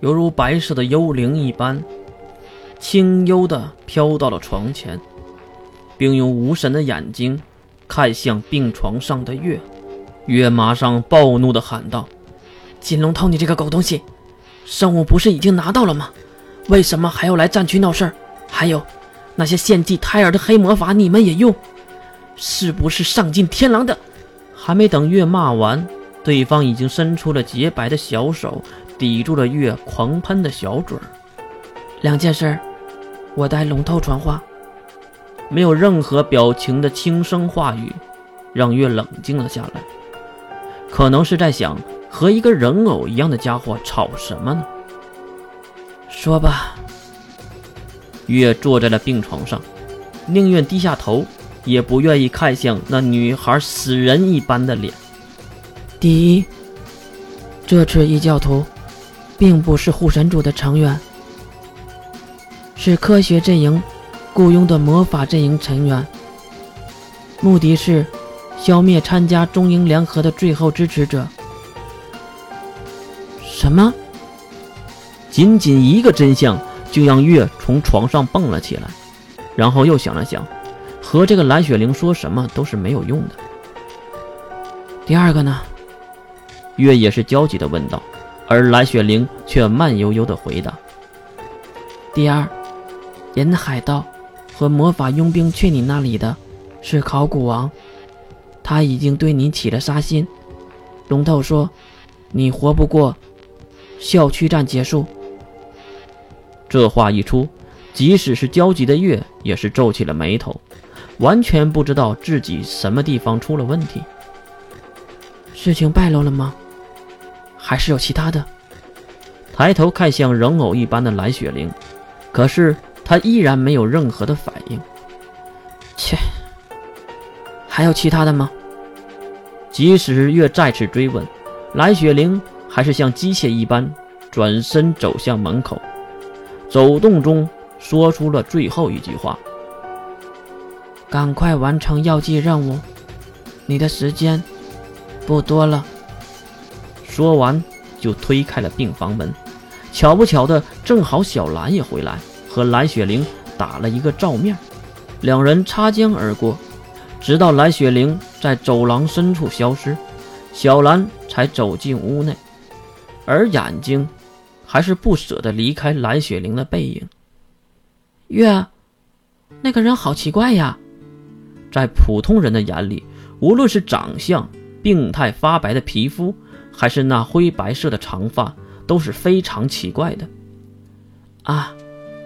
犹如白色的幽灵一般，轻悠地飘到了床前，并用无神的眼睛看向病床上的月。月马上暴怒地喊道：“金龙头，你这个狗东西，圣物不是已经拿到了吗？为什么还要来战区闹事儿？还有，那些献祭胎儿的黑魔法你们也用，是不是丧尽天良的？”还没等月骂完，对方已经伸出了洁白的小手，抵住了月狂喷的小嘴儿。两件事，我代龙头传话。没有任何表情的轻声话语，让月冷静了下来。可能是在想，和一个人偶一样的家伙吵什么呢？说吧。月坐在了病床上，宁愿低下头，也不愿意看向那女孩死人一般的脸。第一，这次异教徒，并不是护神主的成员，是科学阵营雇佣的魔法阵营成员，目的是。消灭参加中英联合的最后支持者。什么？仅仅一个真相就让月从床上蹦了起来，然后又想了想，和这个蓝雪玲说什么都是没有用的。第二个呢？月也是焦急的问道，而蓝雪玲却慢悠悠的回答：“第二，引海盗和魔法佣兵去你那里的，是考古王。”他已经对你起了杀心，龙头说：“你活不过校区战结束。”这话一出，即使是焦急的月也是皱起了眉头，完全不知道自己什么地方出了问题。事情败露了吗？还是有其他的？抬头看向人偶一般的蓝雪玲，可是她依然没有任何的反应。切，还有其他的吗？即使月再次追问，蓝雪玲还是像机械一般转身走向门口，走动中说出了最后一句话：“赶快完成药剂任务，你的时间不多了。”说完就推开了病房门。巧不巧的，正好小兰也回来，和蓝雪玲打了一个照面，两人擦肩而过。直到蓝雪玲在走廊深处消失，小兰才走进屋内，而眼睛还是不舍得离开蓝雪玲的背影。月，那个人好奇怪呀！在普通人的眼里，无论是长相、病态发白的皮肤，还是那灰白色的长发，都是非常奇怪的。啊，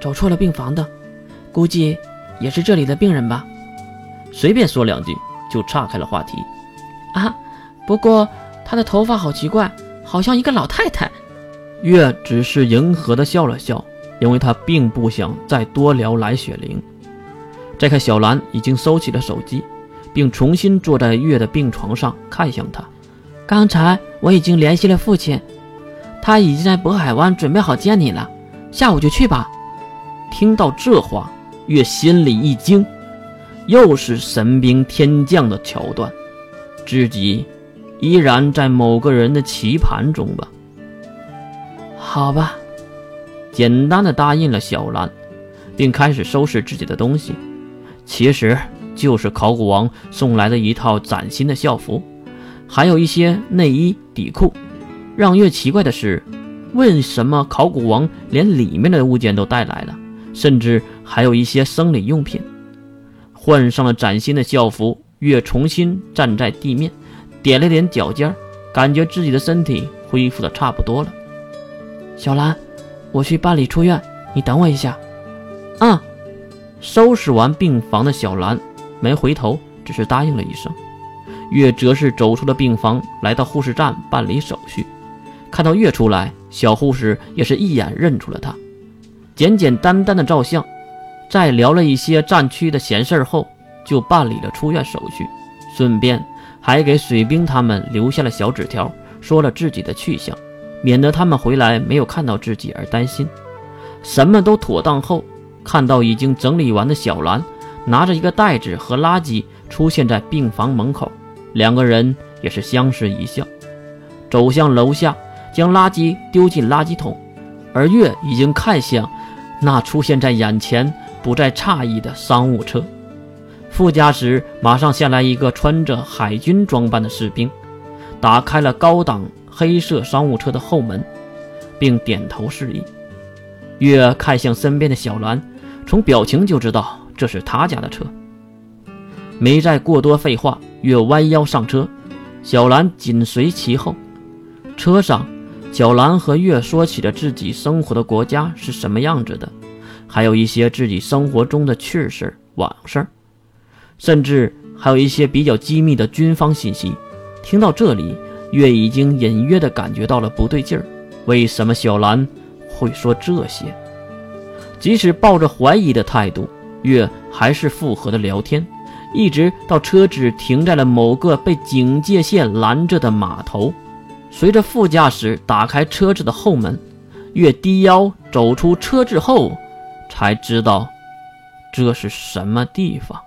走错了病房的，估计也是这里的病人吧。随便说两句就岔开了话题，啊，不过她的头发好奇怪，好像一个老太太。月只是迎合的笑了笑，因为他并不想再多聊来雪玲。再看小兰已经收起了手机，并重新坐在月的病床上看向他。刚才我已经联系了父亲，他已经在渤海湾准备好接你了，下午就去吧。听到这话，月心里一惊。又是神兵天降的桥段，自己依然在某个人的棋盘中吧？好吧，简单的答应了小兰，并开始收拾自己的东西。其实就是考古王送来的一套崭新的校服，还有一些内衣底裤。让月奇怪的是，为什么考古王连里面的物件都带来了，甚至还有一些生理用品？换上了崭新的校服，月重新站在地面，点了点脚尖，感觉自己的身体恢复的差不多了。小兰，我去办理出院，你等我一下。啊。收拾完病房的小兰没回头，只是答应了一声。月则是走出了病房，来到护士站办理手续。看到月出来，小护士也是一眼认出了他，简简单单的照相。在聊了一些战区的闲事后，就办理了出院手续，顺便还给水兵他们留下了小纸条，说了自己的去向，免得他们回来没有看到自己而担心。什么都妥当后，看到已经整理完的小兰拿着一个袋子和垃圾出现在病房门口，两个人也是相视一笑，走向楼下，将垃圾丢进垃圾桶，而月已经看向那出现在眼前、不再诧异的商务车。副驾驶马上下来一个穿着海军装扮的士兵，打开了高档黑色商务车的后门，并点头示意。月看向身边的小兰，从表情就知道这是他家的车。没再过多废话，月弯腰上车，小兰紧随其后。车上。小兰和月说起了自己生活的国家是什么样子的，还有一些自己生活中的趣事往事，甚至还有一些比较机密的军方信息。听到这里，月已经隐约的感觉到了不对劲儿。为什么小兰会说这些？即使抱着怀疑的态度，月还是附和的聊天，一直到车子停在了某个被警戒线拦着的码头。随着副驾驶打开车子的后门，越低腰走出车子后，才知道这是什么地方。